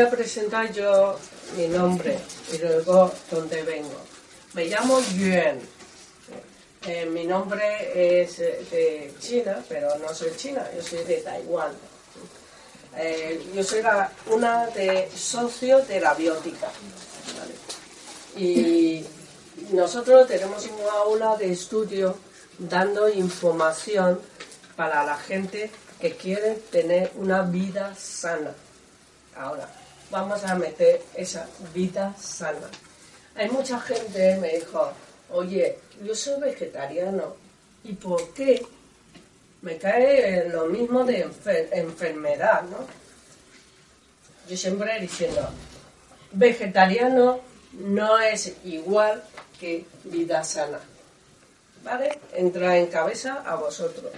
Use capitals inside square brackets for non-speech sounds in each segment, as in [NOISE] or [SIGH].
A presentar yo mi nombre y luego dónde vengo. Me llamo Yuan. Eh, mi nombre es eh, de China, pero no soy china, yo soy de Taiwán. Eh, yo soy una de socios de la biótica. Y nosotros tenemos una aula de estudio dando información para la gente que quiere tener una vida sana. Ahora, vamos a meter esa vida sana. Hay mucha gente me dijo, oye, yo soy vegetariano, ¿y por qué me cae lo mismo de enfer- enfermedad, no? Yo siempre diciendo, vegetariano no es igual que vida sana. ¿Vale? Entra en cabeza a vosotros.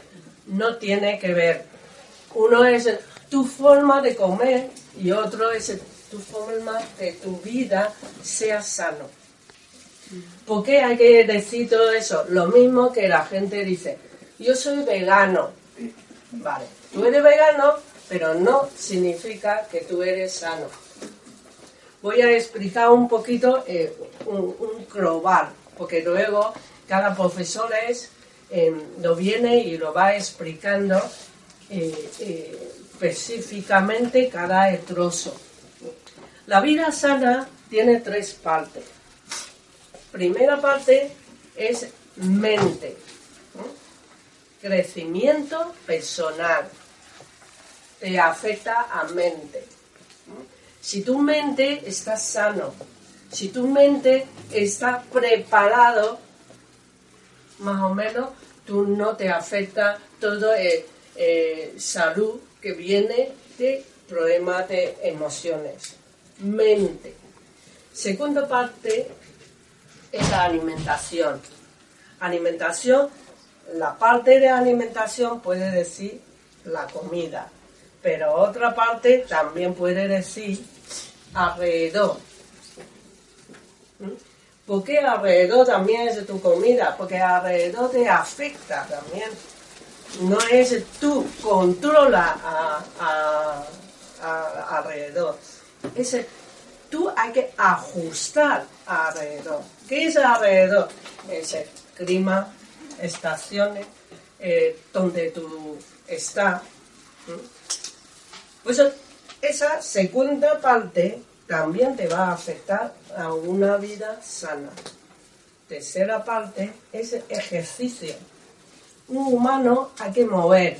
No tiene que ver. Uno es tu forma de comer y otro es tu forma de tu vida sea sano. ¿Por qué hay que decir todo eso? Lo mismo que la gente dice, yo soy vegano. Vale, tú eres vegano, pero no significa que tú eres sano. Voy a explicar un poquito eh, un, un global, porque luego cada profesor es, eh, lo viene y lo va explicando eh, específicamente cada trozo. La vida sana tiene tres partes. Primera parte es mente, crecimiento personal, te afecta a mente. Si tu mente está sano, si tu mente está preparado, más o menos, tú no te afecta todo el eh, salud que viene de problemas de emociones. Mente. Segunda parte es la alimentación. Alimentación, la parte de alimentación puede decir la comida, pero otra parte también puede decir alrededor. ¿Mm? ¿Por qué alrededor también es tu comida? Porque alrededor te afecta también. No es tú controla a, alrededor. Es tú hay que ajustar alrededor. ¿Qué es alrededor? Es el clima, estaciones, eh, donde tú estás. Pues esa segunda parte también te va a afectar a una vida sana. Tercera parte es ejercicio. Un humano hay que mover.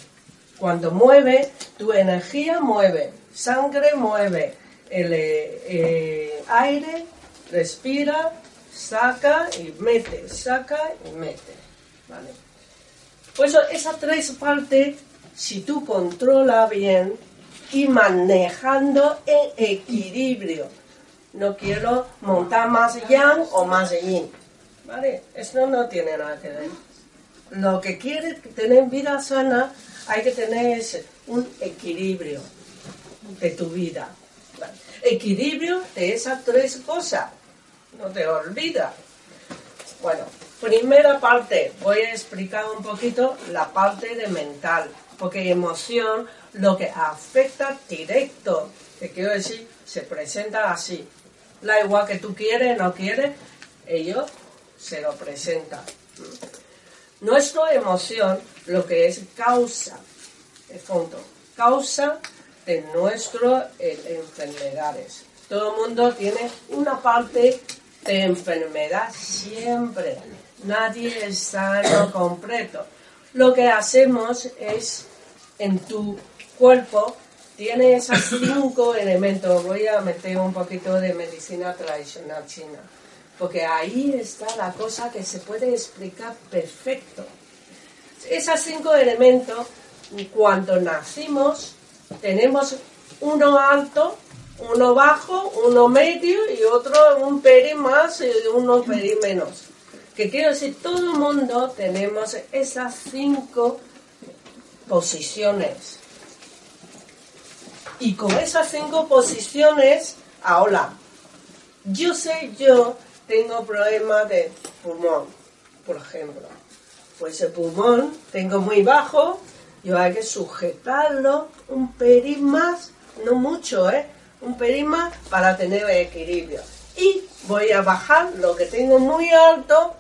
Cuando mueve, tu energía mueve, sangre mueve, el eh, eh, aire respira, saca y mete, saca y mete. ¿vale? Pues esas tres partes, si tú controlas bien y manejando en equilibrio, no quiero montar más yang o más yin, ¿vale? Eso no tiene nada que ver. Lo que quiere tener vida sana, hay que tener un equilibrio de tu vida. Equilibrio de esas tres cosas, no te olvidas. Bueno, primera parte, voy a explicar un poquito la parte de mental, porque emoción lo que afecta directo, que quiero decir, se presenta así. Da igual que tú quieres, no quieres, ellos se lo presentan. Nuestra emoción, lo que es causa, de fondo, causa de nuestras eh, enfermedades. Todo el mundo tiene una parte de enfermedad siempre. Nadie es sano completo. Lo que hacemos es en tu cuerpo tiene esos cinco elementos. Voy a meter un poquito de medicina tradicional china, porque ahí está la cosa que se puede explicar perfecto. Esos cinco elementos, cuando nacimos, tenemos uno alto, uno bajo, uno medio y otro un peri más y uno peri menos. Que quiero decir, todo el mundo tenemos esas cinco posiciones y con esas cinco posiciones, ahora, yo sé, yo tengo problemas de pulmón, por ejemplo. Pues el pulmón tengo muy bajo, yo hay que sujetarlo un pelín más, no mucho, ¿eh? Un pelín más para tener equilibrio. Y voy a bajar lo que tengo muy alto,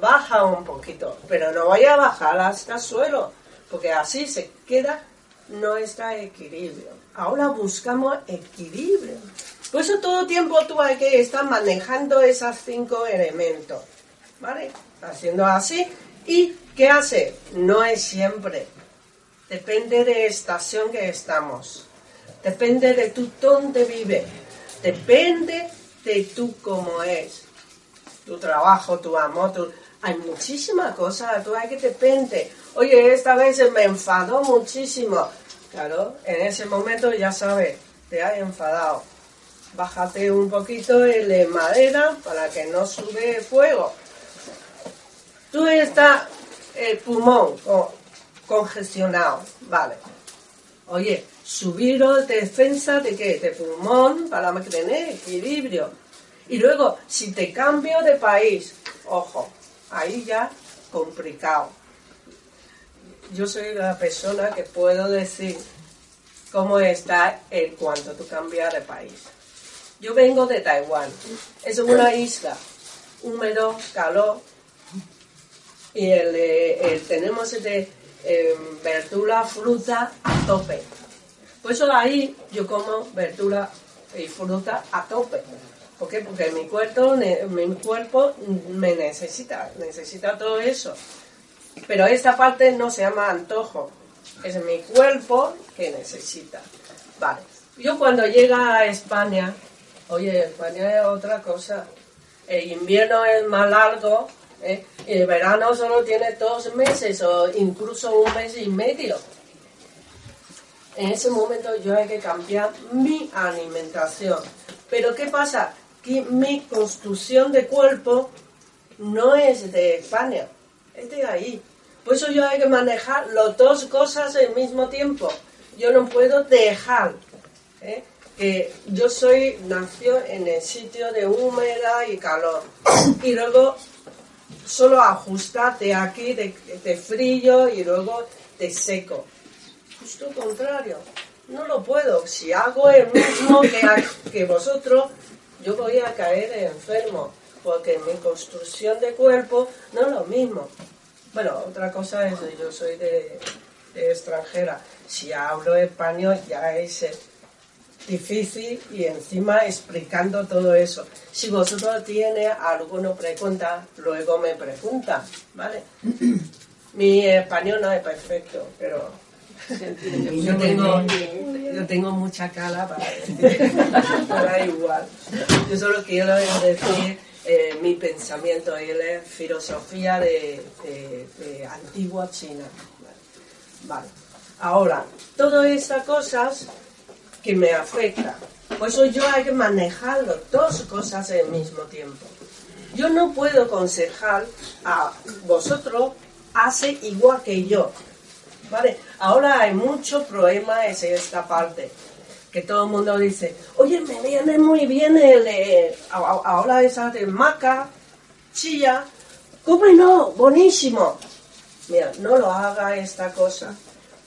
baja un poquito, pero no voy a bajar hasta el suelo, porque así se queda, no está equilibrio ahora buscamos equilibrio. Por eso todo tiempo tú hay que estar manejando esos cinco elementos. ¿Vale? Haciendo así. ¿Y qué hace? No es siempre. Depende de estación que estamos. Depende de tú dónde vives. Depende de tú cómo es. Tu trabajo, tu amor. Hay muchísimas cosas, tú hay que depende. Oye, esta vez me enfadó muchísimo Claro, en ese momento ya sabes, te has enfadado. Bájate un poquito el madera para que no sube fuego. Tú estás el pulmón congestionado, vale. Oye, subir defensa de qué? De pulmón para tener equilibrio. Y luego, si te cambio de país, ojo, ahí ya complicado yo soy la persona que puedo decir cómo está en cuanto tú cambias de país. Yo vengo de Taiwán. Es una isla, húmedo, calor. Y el, tenemos de eh, verdura, fruta a tope. Por eso ahí yo como verdura y fruta a tope. ¿Por qué? Porque mi cuerpo, mi cuerpo me necesita, necesita todo eso. Pero esta parte no se llama antojo, es mi cuerpo que necesita. Vale. Yo cuando llega a España, oye, España es otra cosa. El invierno es más largo, ¿eh? el verano solo tiene dos meses o incluso un mes y medio. En ese momento yo hay que cambiar mi alimentación. Pero ¿qué pasa? Que mi construcción de cuerpo no es de España, es de ahí. Por eso yo hay que manejar las dos cosas al mismo tiempo. Yo no puedo dejar ¿eh? Que yo soy nació en el sitio de humedad y calor [COUGHS] y luego solo ajustarte aquí de, frío y luego de seco. Justo contrario, no lo puedo. Si hago el mismo [COUGHS] que, que vosotros, yo voy a caer enfermo porque mi construcción de cuerpo no es lo mismo. Bueno, otra cosa es que yo soy de, extranjera. Si hablo español ya es eh, difícil y encima explicando todo eso. Si vosotros tiene alguna pregunta, luego me pregunta, ¿vale? [CLEARS THROAT] Mi español no es perfecto, pero [LAUGHS] yo tengo, yo tengo mucha cara para decir, [LAUGHS] da igual. Yo solo quiero decir eh, mi pensamiento, él es filosofía de, antigua China. Vale. Ahora, todas esas cosas que me afectan, por eso yo hay que manejarlo, dos cosas al mismo tiempo. Yo no puedo aconsejar a vosotros, hace igual que yo. ¿Vale? Ahora hay muchos problemas en esta parte que todo el mundo dice, oye, me viene muy bien el, ahora esa de maca, chilla, no? buenísimo. Mira, no lo haga esta cosa,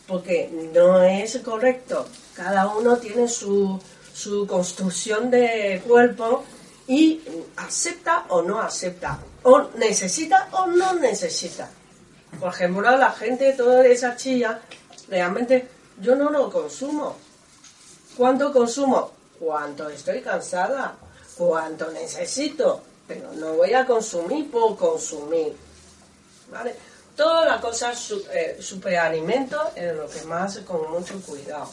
porque no es correcto. Cada uno tiene su, su construcción de cuerpo y acepta o no acepta, o necesita o no necesita. Por ejemplo, la gente, toda esa chilla, realmente yo no lo consumo. ¿Cuánto consumo? Cuánto estoy cansada, cuánto necesito, pero no voy a consumir por consumir. ¿Vale? Todas las cosas eh, superalimento es lo que más con mucho cuidado.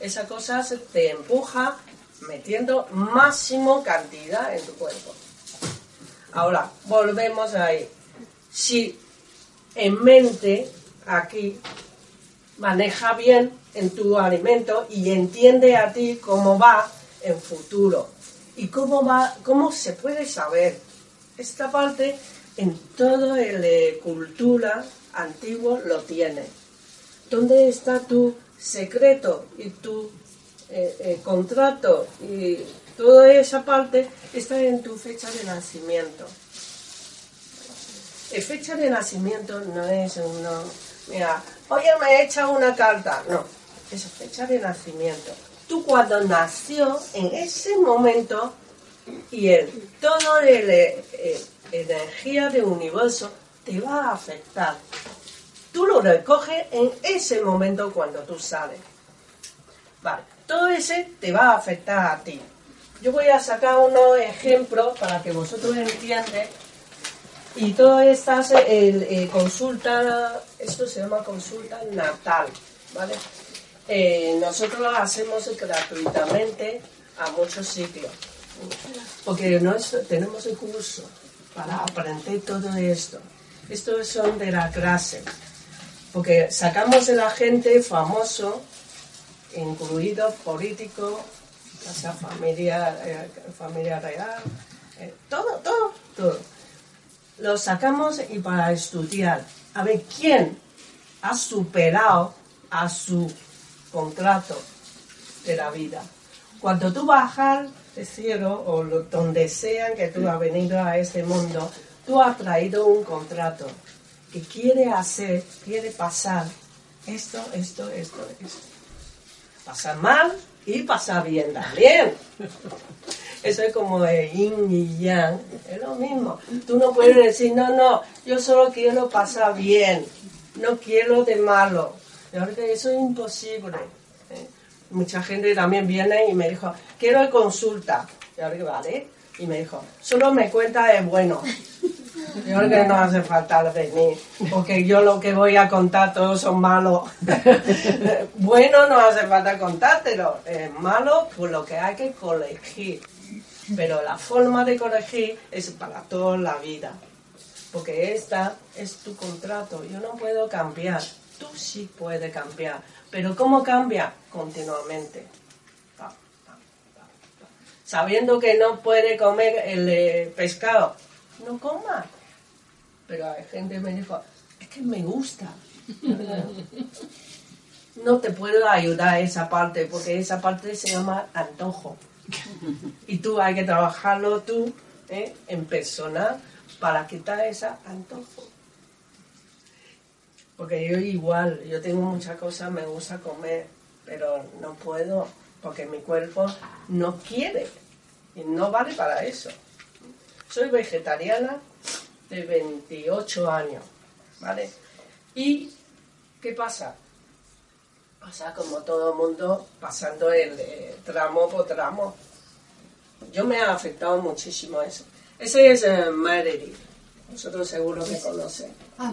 Esa cosa te empuja metiendo máximo cantidad en tu cuerpo. Ahora, volvemos ahí. Si en mente aquí maneja bien en tu alimento y entiende a ti cómo va en futuro y cómo va, cómo se puede saber. Esta parte en toda la eh, cultura antiguo lo tiene. ¿Dónde está tu secreto y tu eh, eh, contrato y toda esa parte está en tu fecha de nacimiento? La fecha de nacimiento no es uno, mira, oye, me he echado una carta. No, es fecha de nacimiento. Tú cuando nació, en ese momento, y el, todo el, eh, energía del universo te va a afectar. Tú lo recoges en ese momento cuando tú sales. Vale, todo ese te va a afectar a ti. Yo voy a sacar unos ejemplos para que vosotros entiendan. Y todas estas eh, consulta, esto se llama consulta natal, ¿vale? Eh, nosotros lo hacemos gratuitamente a muchos sitios, porque no tenemos el curso para aprender todo esto. Estos son de la clase, porque sacamos de la gente famoso, incluido político, sea familia, eh, familia real, eh, todo, todo, todo. Lo sacamos y para estudiar, a ver quién ha superado a su contrato de la vida. Cuando tú bajas de cielo o donde sean que tú has venido a este mundo, tú has traído un contrato que quiere hacer, quiere pasar esto, esto, esto, esto. Pasar mal y pasar bien también. Eso es como de yin y yang, es lo mismo. Tú no puedes decir, no, no, yo solo quiero pasar bien, no quiero de malo. Eso es imposible mucha gente también viene y me dijo, quiero consulta. Y ahora vale. Y me dijo, solo me cuenta es bueno. Yo creo que no hace falta venir, porque yo lo que voy a contar todos son malos. [LAUGHS] bueno no hace falta contártelo, es malo pues lo que hay que corregir. Pero la forma de corregir es para toda la vida, porque esta es tu contrato, yo no puedo cambiar, tú sí puedes cambiar pero ¿cómo cambia? Continuamente. Sabiendo que no puede comer el eh, pescado, no coma. Pero hay gente que me dijo, es que me gusta. [LAUGHS] No te puedo ayudar esa parte, porque esa parte se llama antojo. Y tú hay que trabajarlo tú ¿eh? en persona para quitar ese antojo. Porque yo igual, yo tengo muchas cosas, me gusta comer, pero no puedo porque mi cuerpo no quiere y no vale para eso. Soy vegetariana de 28 años, ¿vale? ¿Y qué pasa? Pasa como todo el mundo pasando el eh, tramo por tramo. Yo me ha afectado muchísimo eso. Ese es eh, Vosotros seguro que conocen. Ah,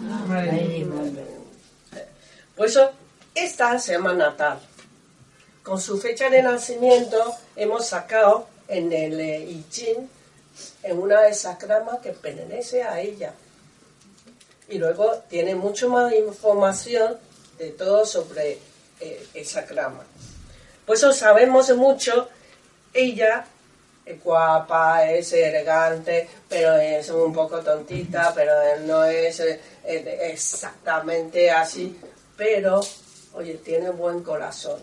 Por eso, esta se llama Natal. Con su fecha de nacimiento hemos sacado en el eh, I Ching, en una de esas cramas que pertenece a ella. Y luego tiene mucho más información de todo sobre eh, esa crama. Por eso sabemos mucho, ella es guapa, es elegante, pero es un poco tontita, pero no es eh, exactamente así. Pero, oye, tiene buen corazón.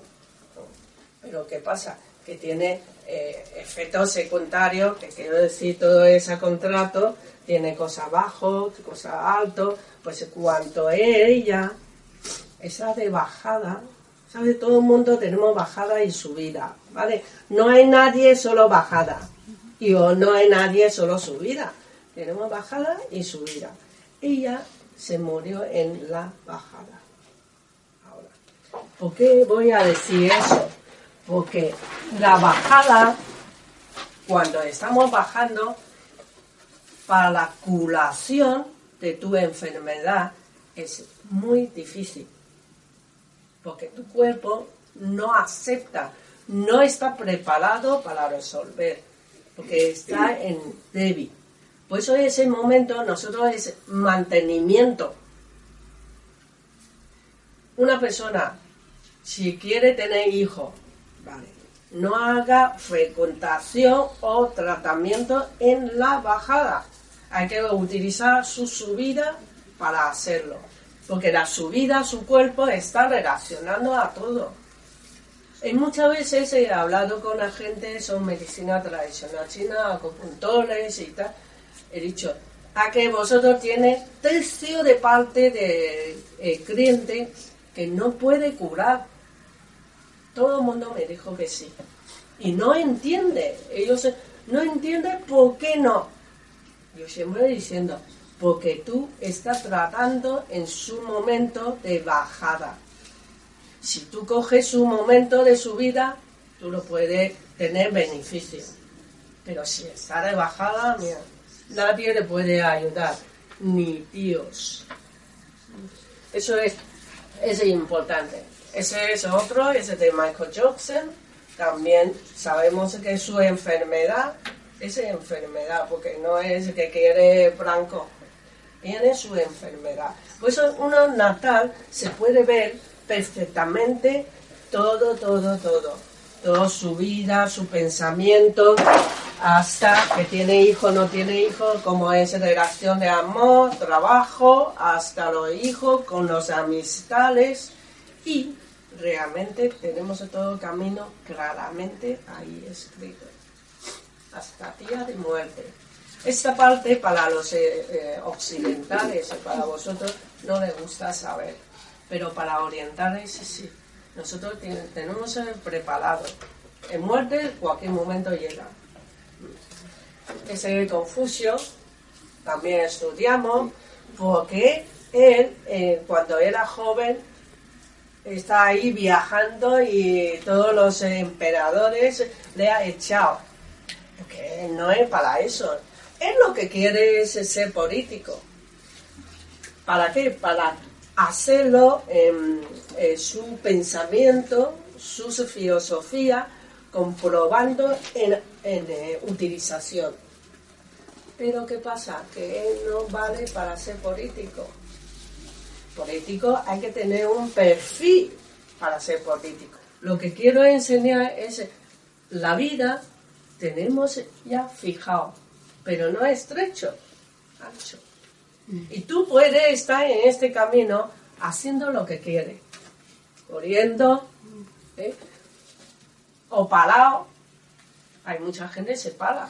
Pero ¿qué pasa? Que tiene eh, efectos secundarios, que quiero decir, todo ese contrato tiene cosas bajo, cosas alto, pues cuanto es ella, esa de bajada, ¿sabe? Todo el mundo tenemos bajada y subida, ¿vale? No hay nadie solo bajada. Y no hay nadie, solo subida. Tenemos bajada y subida. Ella se murió en la bajada. Ahora, ¿por qué voy a decir eso? Porque la bajada, cuando estamos bajando, para la curación de tu enfermedad es muy difícil. Porque tu cuerpo no acepta, no está preparado para resolver, porque está en débil. Por eso ese momento nosotros es mantenimiento. Una persona, si quiere tener hijos, no haga fecundación o tratamiento en la bajada. Hay que utilizar su subida para hacerlo. Porque la subida, su cuerpo está relacionando a todo. Y muchas veces he hablado con la gente, son medicina tradicional china, acupuntores y tal. He dicho, a que vosotros tiene tercio de parte de eh, cliente que no puede curar. Todo el mundo me dijo que sí. Y no entiende. Ellos no entienden por qué no. Yo siempre diciendo, porque tú estás tratando en su momento de bajada. Si tú coges su momento de subida, tú lo puedes tener beneficio. Pero si está de bajada, mira, nadie le puede ayudar, ni Dios. Eso es, es importante. Ese es otro, ese de Michael Jackson. También sabemos que su enfermedad es enfermedad, porque no es que quiere blanco, tiene su enfermedad. Por eso uno natal se puede ver perfectamente todo, todo, todo. Toda su vida, su pensamiento, hasta que tiene hijo, no tiene hijo, como es relación de amor, trabajo, hasta los hijos, con los amistades y realmente tenemos todo camino claramente ahí escrito hasta día de muerte. Esta parte para los eh, eh, occidentales, para vosotros, no les gusta saber, pero para orientales sí. Nosotros tenemos preparado. En muerte, cualquier momento llega. Ese Confucio también estudiamos porque él, eh, cuando era joven, está ahí viajando y todos los emperadores le ha echado porque no es para eso. Él lo que quiere es ser político. ¿Para qué? Para hacerlo en, su pensamiento, su filosofía, comprobando en, eh, utilización. Pero ¿qué pasa? Que él no vale para ser político. Político hay que tener un perfil para ser político. Lo que quiero enseñar es la vida tenemos ya fijado, pero no estrecho, ancho. Y tú puedes estar en este camino haciendo lo que quieres, corriendo ¿eh? o parado. Hay mucha gente que se para,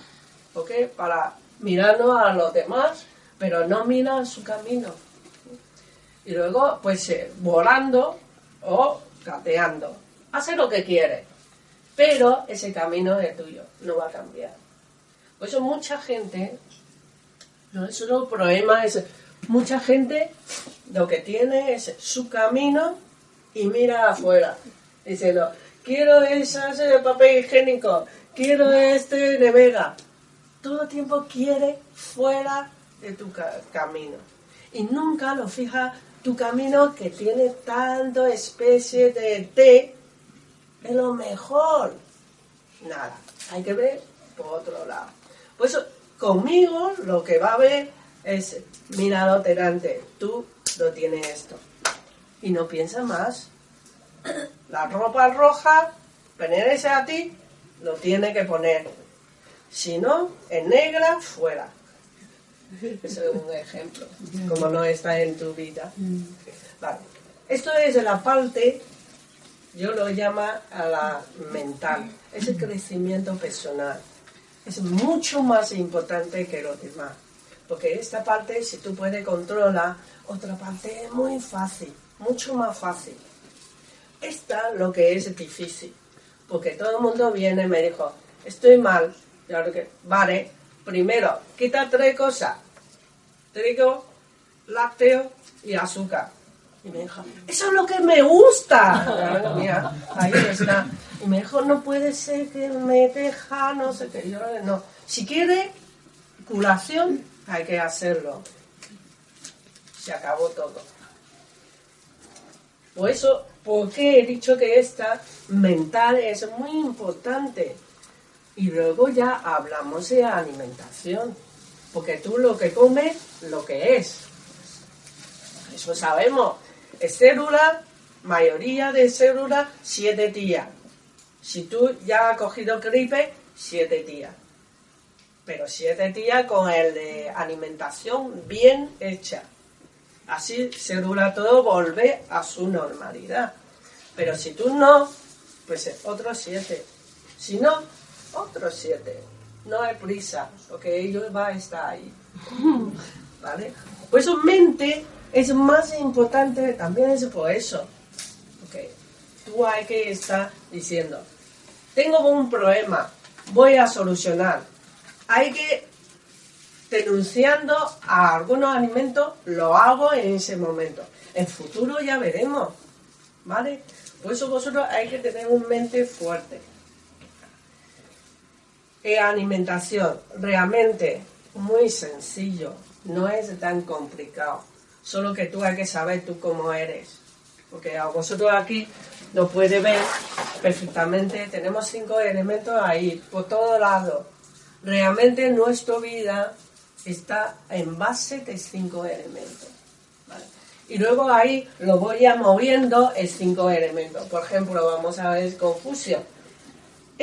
porque para mirarnos a los demás, pero no mira su camino. Y luego, pues eh, volando o gateando. Hace lo que quiere pero ese camino es tuyo, no va a cambiar. Por eso mucha gente, no es solo problema, es mucha gente lo que tiene es su camino y mira afuera, diciendo, quiero ese papel higiénico, quiero este nevera. Todo el tiempo quiere fuera de tu camino. Y nunca lo fija tu camino que tiene tanto especie de té es lo mejor. Nada, hay que ver por otro lado. Pues conmigo lo que va a ver es, mira delante, tú lo tienes esto. Y no piensa más. La ropa roja, ese a ti, lo tiene que poner. Si no, en negra, fuera. [LAUGHS] Es un ejemplo, como no está en tu vida. Vale. Esto es la parte yo lo llamo a la mental, ese crecimiento personal. Es mucho más importante que lo demás. Porque esta parte, si tú puedes controlar, otra parte es muy fácil, mucho más fácil. Esta lo que es difícil. Porque todo el mundo viene y me dijo, estoy mal, Y ahora que, vale, primero, quita tres cosas. Trigo, lácteo y azúcar. Y me dijo, eso es lo que me gusta. Mira, ahí está. Y me dijo, no puede ser que me deja, no sé qué. Yo no. Si quiere curación, hay que hacerlo. Se acabó todo. Por eso, ¿por qué he dicho que esta mental es muy importante? Y luego ya hablamos de alimentación. Porque tú lo que comes, lo que es. Eso sabemos. Es célula, mayoría de células, siete días. Si tú ya has cogido gripe, siete días. Pero siete días con el de alimentación bien hecha. Así célula todo vuelve a su normalidad. Pero si tú no, pues otros siete. Si no, otros siete. No hay prisa, porque ellos va a estar ahí. [LAUGHS] ¿Vale? Pues su mente es más importante, también es por eso. Okay. Tú hay que estar diciendo, tengo un problema, voy a solucionar. Hay que denunciando a algunos alimentos, lo hago en ese momento. En futuro ya veremos, ¿vale? Por eso vosotros hay que tener un mente fuerte. E alimentación, realmente muy sencillo, no es tan complicado. Solo que tú hay que saber tú cómo eres. Porque a vosotros aquí lo puede ver perfectamente. Tenemos cinco elementos ahí, por todos lados. Realmente nuestra vida está en base de cinco elementos. Y luego ahí lo voy a moviendo en cinco elementos. Por ejemplo, vamos a ver confusión.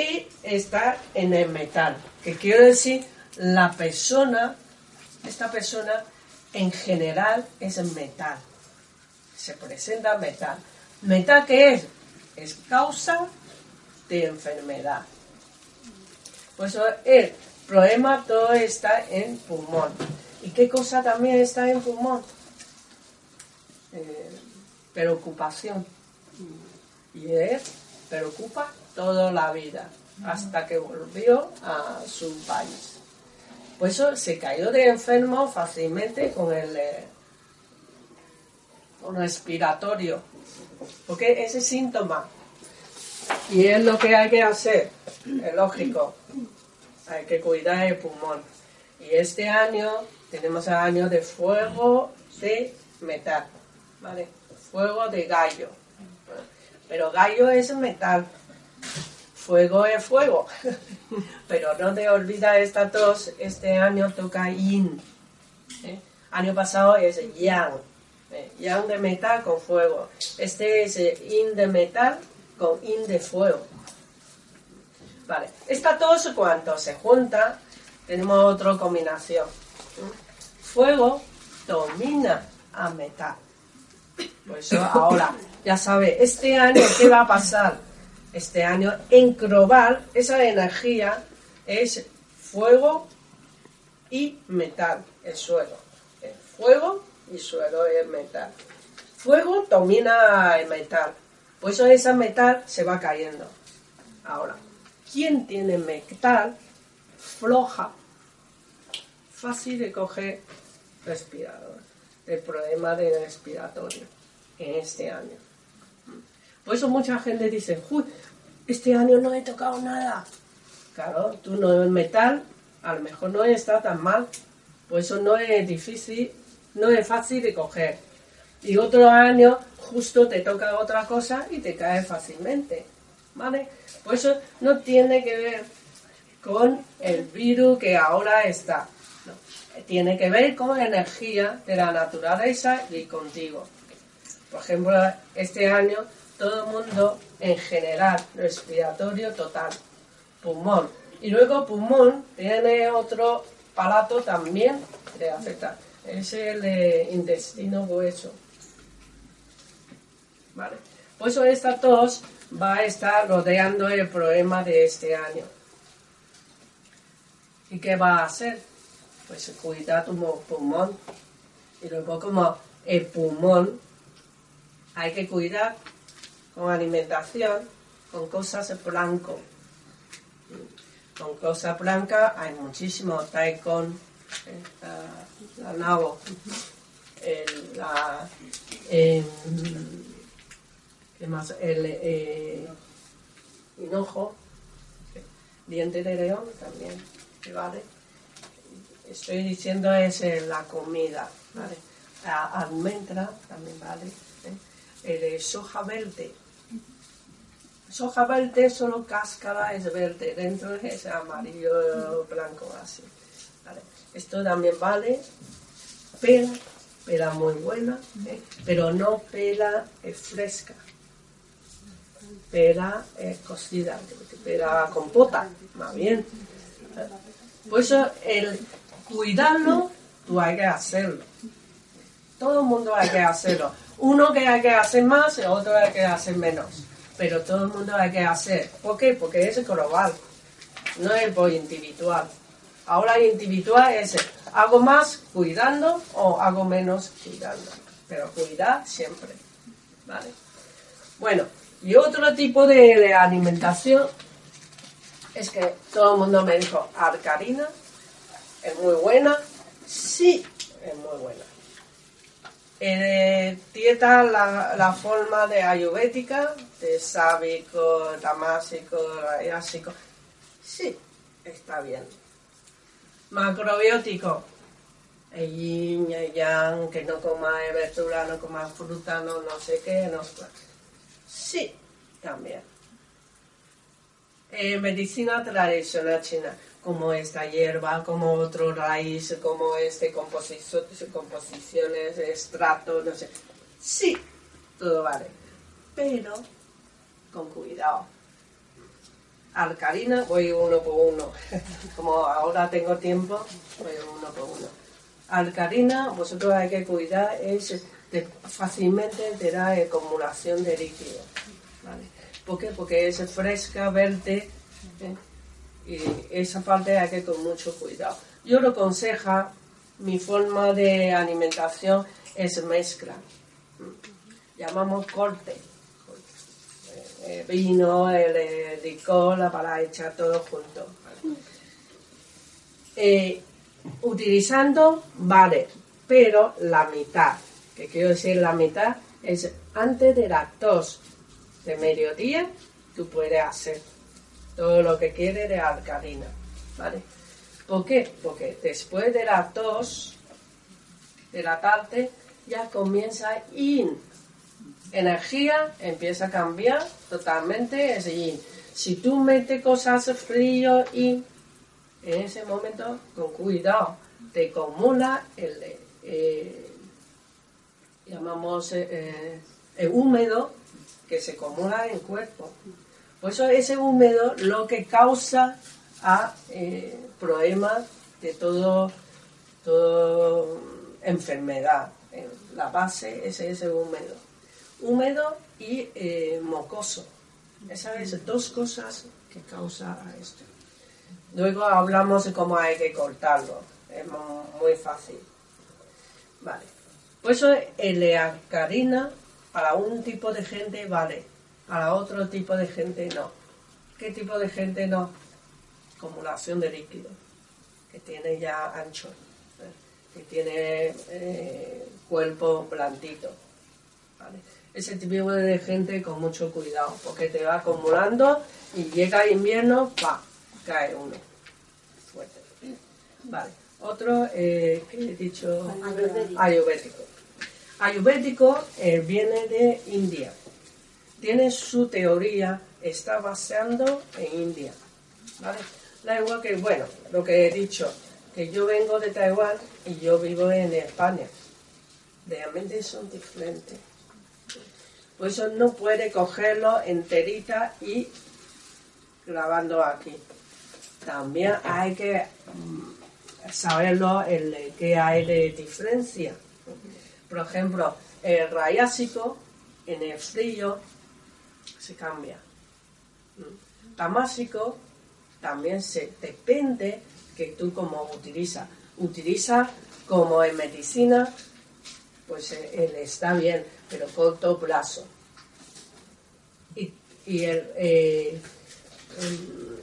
Y está en el metal, que quiere decir la persona, esta persona en general es metal. Se presenta metal. ¿Metal qué es? Es causa de enfermedad. Pues el problema todo está en pulmón. ¿Y qué cosa también está en pulmón? Eh, preocupación. Y él preocupa toda la vida, hasta que volvió a su país. Por eso se cayó de enfermo fácilmente con el eh, respiratorio, porque ese síntoma, y es lo que hay que hacer, es lógico, hay que cuidar el pulmón. Y este año tenemos el año de fuego de metal, ¿vale? Fuego de gallo. Pero gallo es metal, fuego es fuego. [LAUGHS] Pero no te olvides estas dos, este año toca yin. ¿eh? Año pasado es yang. ¿eh? Yang de metal con fuego. Este es yin de metal con yin de fuego. Vale. Estas dos cuando se juntan, tenemos otra combinación. Fuego domina a metal. Por eso ahora, ya sabe, este año, ¿qué va a pasar? Este año, en global, esa energía es fuego y metal, el suelo. El fuego y suelo es metal. Fuego domina el metal, por eso ese metal se va cayendo. Ahora, ¿quién tiene metal floja? Fácil de coger respirador, el problema del respiratorio en este año. Por eso mucha gente dice, este año no he tocado nada. Claro, tú no es metal, a lo mejor no está tan mal. Por eso no es difícil, no es fácil de coger. Y otro año justo te toca otra cosa y te cae fácilmente. ¿Vale? Por eso no tiene que ver con el virus que ahora está. Tiene que ver con la energía de la naturaleza y contigo. Por ejemplo, este año todo el mundo en general, respiratorio total, pulmón. Y luego pulmón tiene otro palato también que afecta, es el de intestino grueso. Vale. Por eso esta tos va a estar rodeando el problema de este año. ¿Y qué va a hacer? Pues cuidar tu pulmón. Y luego como el pulmón hay que cuidar con alimentación, con cosas blanco. con cosa blanca hay muchísimo taikon, la, la nabo, el, la, em, ¿qué más? El eh, hinojo, diente de león también, vale. Estoy diciendo es eh, la comida, ¿vale? La almendra también vale. ¿Eh? El de soja verde. Soja verde solo cáscara es verde, dentro es amarillo, blanco, así. Esto también vale. Pela, pela muy buena, ¿eh? pero no pela eh, fresca. Pela eh, cocida, pela compota, más bien. Por eso el cuidarlo, tú hay que hacerlo. Todo el mundo hay que hacerlo. Uno que hay que hacer más y otro hay que hacer menos. Pero todo el mundo hay que hacer. ¿Por qué? Porque es global. No es por individual. Ahora individual es hago más cuidando o hago menos cuidando. Pero cuidar siempre. ¿Vale? Bueno, y otro tipo de, de alimentación es que todo el mundo me dijo, alcalina, es muy buena. Sí, es muy buena. Eh, dieta la, la forma de ayurvédica, de sábico, damásico, rayásico. Sí, está bien. Macrobiótico. El yin, yang, que no coma verdura, no coma fruta, no, no sé qué, no. Sí, también. Eh, medicina tradicional china, como esta hierba, como otro raíz, como este composicio- composiciones, extractos, no sé. Sí, todo vale. Pero con cuidado. Alcalina, voy uno por uno. [LAUGHS] Como ahora tengo tiempo, voy uno por uno. Alcalina, vosotros hay que cuidar, es de- fácilmente te acumulación de líquido. ¿vale? ¿Por qué? Porque es fresca, verde, ¿eh? Y esa parte hay que con mucho cuidado. Yo lo aconsejo, mi forma de alimentación es mezcla. Llamamos corte. Eh, eh, vino, el, eh, licor, para echar todo junto. Eh, utilizando, vale, pero la mitad, que quiero decir la mitad, es antes de las dos de mediodía, tú puedes hacer todo lo que quieres de alcalina, ¿vale? ¿Por qué? Porque después de las dos de la tarde ya comienza yin. Energía empieza a cambiar totalmente, es yin. Si tú metes cosas frío y en ese momento, con cuidado, te acumula el, eh, llamamos eh, eh, el húmedo que se acumula en el cuerpo. Por eso ese húmedo lo que causa a eh, problemas de todo, todo enfermedad. Eh, La base es ese húmedo. Húmedo y eh, mocoso. Esas son dos cosas que causa esto. Luego hablamos de cómo hay que cortarlo. Es mu- muy fácil. Vale. Por eso el alcalina para un tipo de gente vale, para otro tipo de gente no. ¿Qué tipo de gente no? Acumulación de líquido, que tiene ya ancho, ¿eh? que tiene eh, cuerpo blandito. ¿vale? Ese tipo de gente con mucho cuidado, porque te va acumulando y llega invierno, ¡pa! cae uno. Fuerte. Vale. Otro, eh, ¿qué he dicho? Ayurvédico. Ayurvédico eh, viene de India. Tiene su teoría, está basando en India. ¿Vale? Da igual que, bueno, lo que he dicho, que yo vengo de Taiwán y yo vivo en España. Realmente son diferentes. Por eso no puede cogerlo enterita y grabando aquí. También hay que mm, saberlo el qué hay de diferencia. Por ejemplo, el rayásico en el frío se cambia. Tamásico también se depende que tú como utilizas. Utiliza como en medicina, pues eh, él está bien, pero corto plazo. Y, y el, eh, el-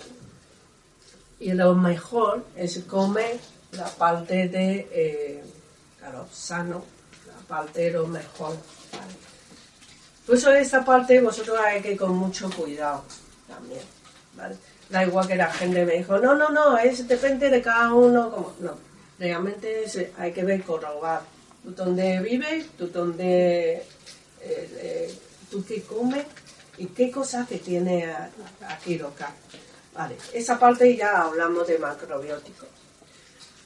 Y lo mejor es comer la parte de, eh, sano, la parte de lo mejor. Por eso esta parte vosotros hay que ir con mucho cuidado también. Da igual que la gente me dijo, no, no, no, es depende de cada uno. Como, no, realmente hay que ver corrobar. Tú dónde vives, tú dónde, eh, eh, tú qué comes y qué cosas que tiene aquí local. Vale, esa parte ya hablamos de macrobiótico.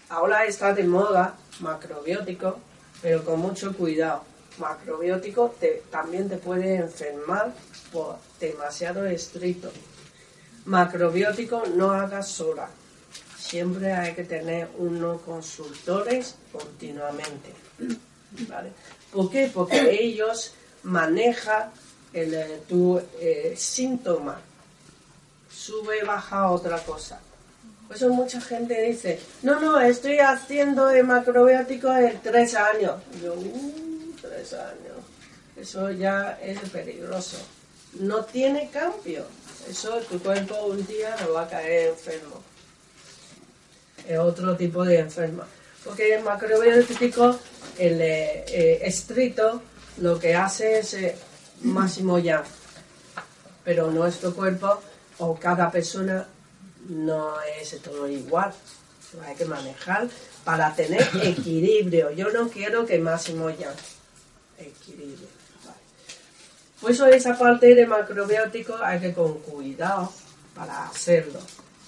Ahora está de moda macrobiótico, pero con mucho cuidado. Macrobiótico también te puede enfermar por demasiado estricto. Macrobiótico no hagas sola. Siempre hay que tener unos consultores continuamente. ¿Por qué? Porque ellos manejan eh, tu eh, síntoma sube, baja otra cosa. Por eso mucha gente dice, no, no, estoy haciendo el macrobiótico en tres años. yo, uh, tres años. Eso ya es peligroso. No tiene cambio. Eso tu cuerpo un día no va a caer enfermo. Es otro tipo de enferma. Porque el macrobiótico, el eh, lo que hace es eh, máximo ya. Pero nuestro cuerpo o cada persona no es todo igual. Hay que manejar para tener equilibrio. Yo no quiero que máximo ya. Equilibrio. Por eso esa parte de macrobiótico hay que con cuidado para hacerlo.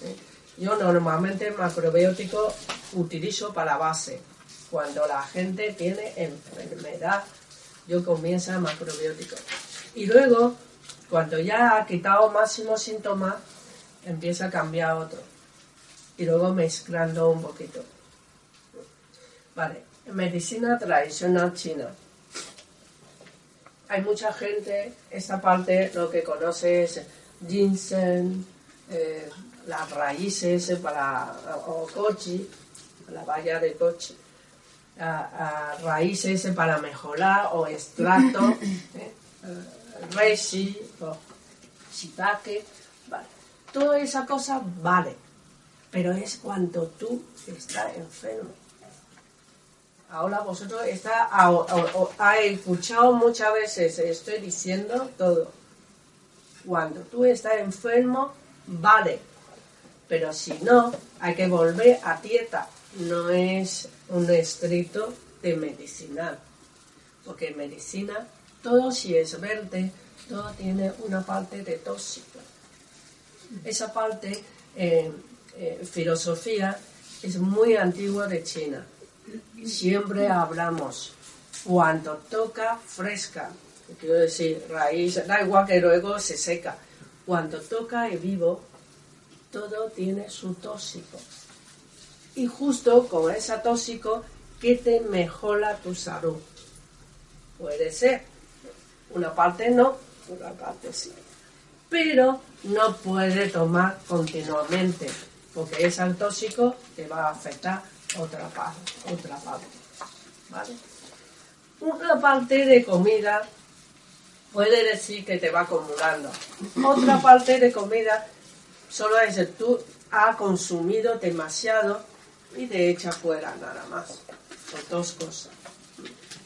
¿eh? Yo normalmente macrobiótico utilizo para base. Cuando la gente tiene enfermedad, yo comienzo macrobiótico. Y luego cuando ya ha quitado máximo síntomas, empieza a cambiar otro. Y luego mezclando un poquito. Vale, medicina tradicional china. Hay mucha gente, esta parte lo que conoce es ginseng, eh, las raíces para, o kochi, la valla de kochi, raíces para mejorar o extracto. [COUGHS] Eh, reishi o shiitake, vale. Toda esa cosa vale, pero es cuando tú estás enfermo. Ahora vosotros está, ha escuchado muchas veces, estoy diciendo todo. Cuando tú estás enfermo, vale, pero si no, hay que volver a dieta. No es un estricto de medicinal, porque medicina todo si es verde, todo tiene una parte de tóxico. Esa parte, eh, eh, filosofía, es muy antigua de China. Siempre hablamos, cuando toca fresca, quiero decir, raíz, da igual que luego se seca. Cuando toca vivo, todo tiene su tóxico. Y justo con ese tóxico, que te mejora tu salud. Puede ser una parte no, una parte sí. Pero no puede tomar continuamente, porque es tóxico te va a afectar otra parte. Otra parte. ¿Vale? Una parte de comida puede decir que te va acumulando. Otra parte de comida solo es que tú has consumido demasiado y te echa fuera nada más. Son dos cosas.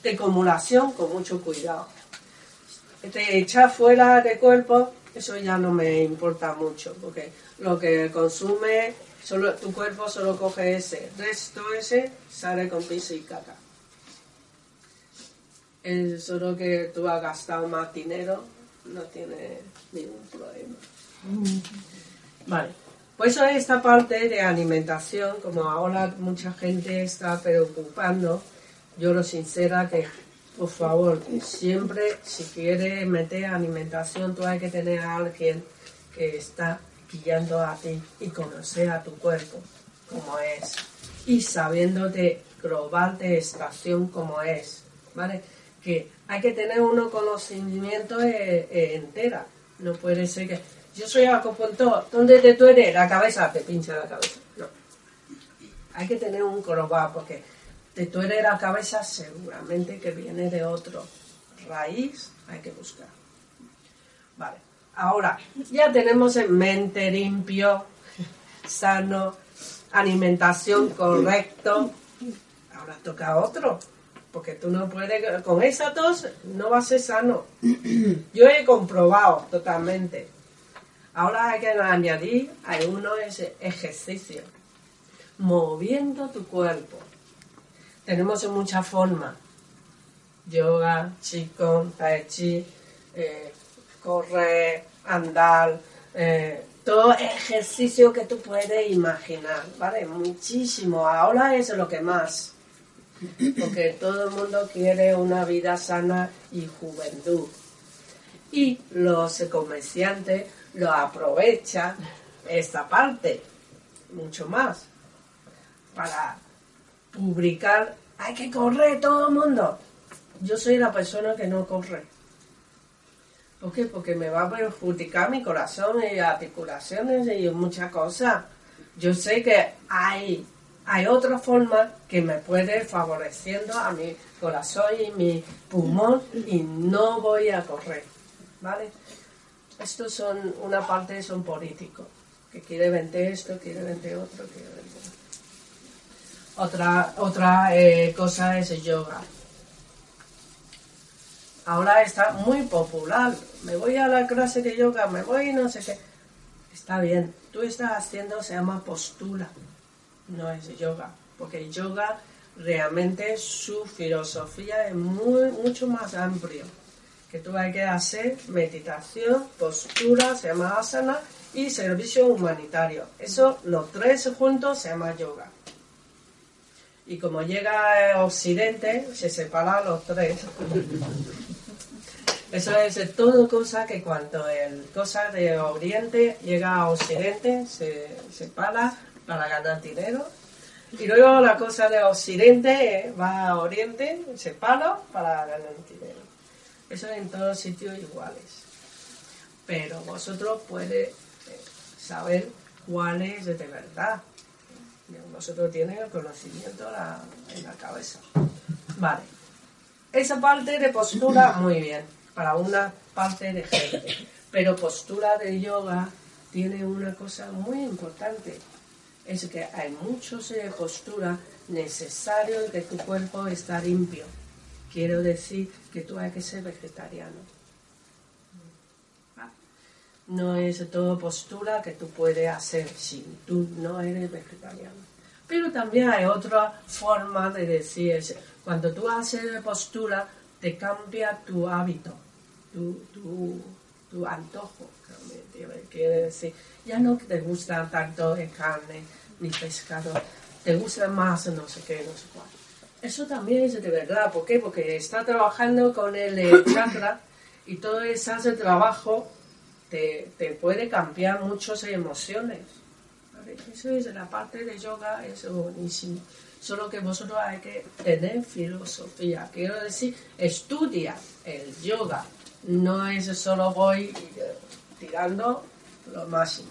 De acumulación con mucho cuidado te echa fuera de cuerpo, eso ya no me importa mucho, porque lo que consume, solo, tu cuerpo solo coge ese, resto ese sale con pis y caca. Es solo que tú has gastado más dinero, no tiene ningún problema. Vale, pues eso es esta parte de alimentación, como ahora mucha gente está preocupando, yo lo sincera que por favor, siempre si quieres meter alimentación, tú hay que tener a alguien que está guiando a ti y conocer a tu cuerpo como es y sabiéndote global de estación como es, ¿vale? Que hay que tener uno conocimiento eh, eh, entera. No puede ser que yo soy acupuntor, ¿dónde te duele la cabeza? Te pincha la cabeza. No. Hay que tener un global porque tú eres la cabeza, seguramente que viene de otro. Raíz hay que buscar. Vale. Ahora, ya tenemos en mente limpio sano, alimentación correcto. Ahora toca otro, porque tú no puedes, con esa tos no va a ser sano. Yo he comprobado totalmente. Ahora hay que añadir a uno ese ejercicio, moviendo tu cuerpo. Tenemos muchas formas. Yoga, Qigong, Tai Chi, eh, correr, andar, eh, todo ejercicio que tú puedes imaginar, ¿vale? Muchísimo. Ahora es lo que más. Porque todo el mundo quiere una vida sana y juventud. Y los comerciantes lo aprovechan esta parte mucho más para publicar hay que correr todo el mundo yo soy la persona que no corre ¿Por qué? Porque me va a perjudicar mi corazón y articulaciones y muchas cosas. Yo sé que hay, hay otra forma que me puede favoreciendo a mi corazón y mi pulmón y no voy a correr. ¿Vale? Estos son, una parte son políticos, que quiere vender esto, quiere vender otro, quiere vender Otra, otra eh, cosa es yoga ahora está muy popular. Me voy a la clase de yoga, me voy no sé qué. Está bien, tú estás haciendo, se llama postura, no es yoga, porque yoga realmente su filosofía es muy, mucho más amplio. Que tú hay que hacer meditación, postura, se llama asana, y servicio humanitario. Eso, los tres juntos, se llama yoga. Y como llega Occidente, se separan los tres. [LAUGHS] Eso es todo cosa que cuando el cosa de Oriente llega a Occidente se separa para ganar dinero. Y luego la cosa de Occidente va a Oriente, se para para ganar dinero. Eso en todos sitios iguales. Pero vosotros podéis eh, saber cuál es de verdad. Vosotros tienen el conocimiento en la cabeza. Vale. Esa parte de postura, muy bien para una parte de gente. Pero postura de yoga tiene una cosa muy importante. Es que hay muchos de postura necesarios que tu cuerpo está limpio. Quiero decir que tú hay que ser vegetariano. No es todo postura que tú puedes hacer si tú no eres vegetariano. Pero también hay otra forma de decir, cuando tú haces postura, te cambia tu hábito tu, tu, tu antojo, quiere decir, ya no te gusta tanto el carne ni pescado, te gusta más no sé qué, no sé cuál. Eso también es de verdad, ¿por qué? Porque está trabajando con el eh, [COUGHS] chakra y todo ese trabajo te, te puede cambiar muchas emociones. Eso es la parte de yoga, es buenísimo. Solo que vosotros hay que tener filosofía. Quiero decir, estudia el yoga, no es solo voy tirando lo máximo.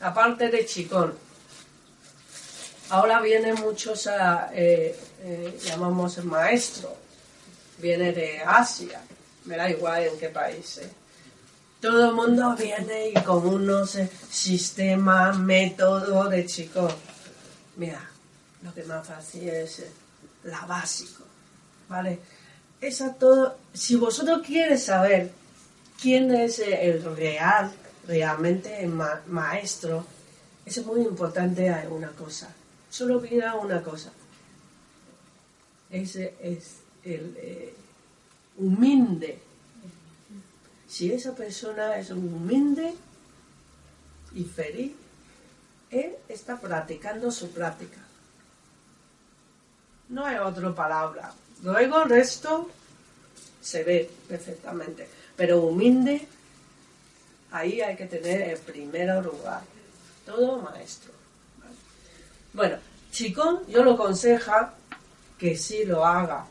Aparte de chicón, ahora vienen muchos, eh, eh, llamamos maestro, viene de Asia, me da igual en qué país. Eh. Todo el mundo viene y con unos sistemas, métodos de chicón. Mira, lo que más fácil es la básico, ¿vale? Todo, si vosotros quieres saber quién es el real, realmente el maestro, es muy importante una cosa. Solo mira una cosa. Ese es el eh, humilde. Si esa persona es humilde y feliz, él está practicando su práctica. No hay otra palabra. Luego el resto se ve perfectamente. Pero humilde, ahí hay que tener el primer lugar. Todo maestro. Bueno, Chicón yo lo aconseja que sí lo haga,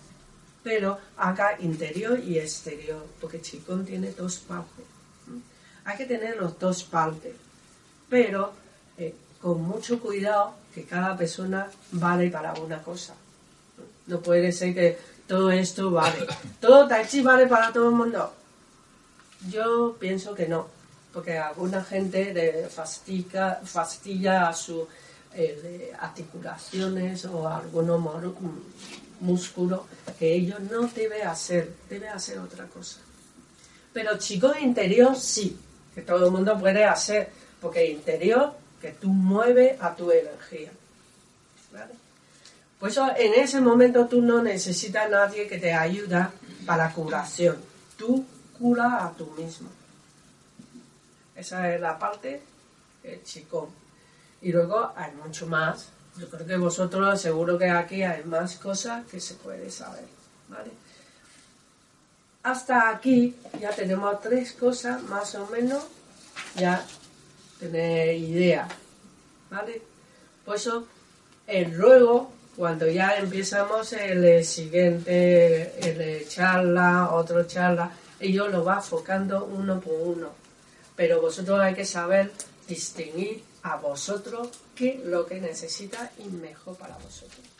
pero haga interior y exterior, porque Chicón tiene dos partes. Hay que tener los dos partes, pero eh, con mucho cuidado que cada persona vale para una cosa. No puede ser que todo esto vale. ¿Todo Tai Chi vale para todo el mundo? Yo pienso que no. porque alguna gente le fastidia, a sus eh, articulaciones o algunos músculos que ellos no debe hacer, debe hacer otra cosa. Pero chico interior sí, que todo el mundo puede hacer, porque interior que tú mueves a tu energía. ¿Vale? Pues en ese momento tú no necesitas a nadie que te ayude para curación. Tú cura a tú mismo. Esa es la parte del chico. Y luego hay mucho más. Yo creo que vosotros seguro que aquí hay más cosas que se puede saber. ¿vale? Hasta aquí ya tenemos tres cosas más o menos. Ya tenéis idea. ¿Vale? Pues eso, el luego, cuando ya empezamos el siguiente, el charla, otro charla, ellos lo va enfocando uno por uno. Pero vosotros hay que saber distinguir a vosotros qué es lo que necesita y mejor para vosotros.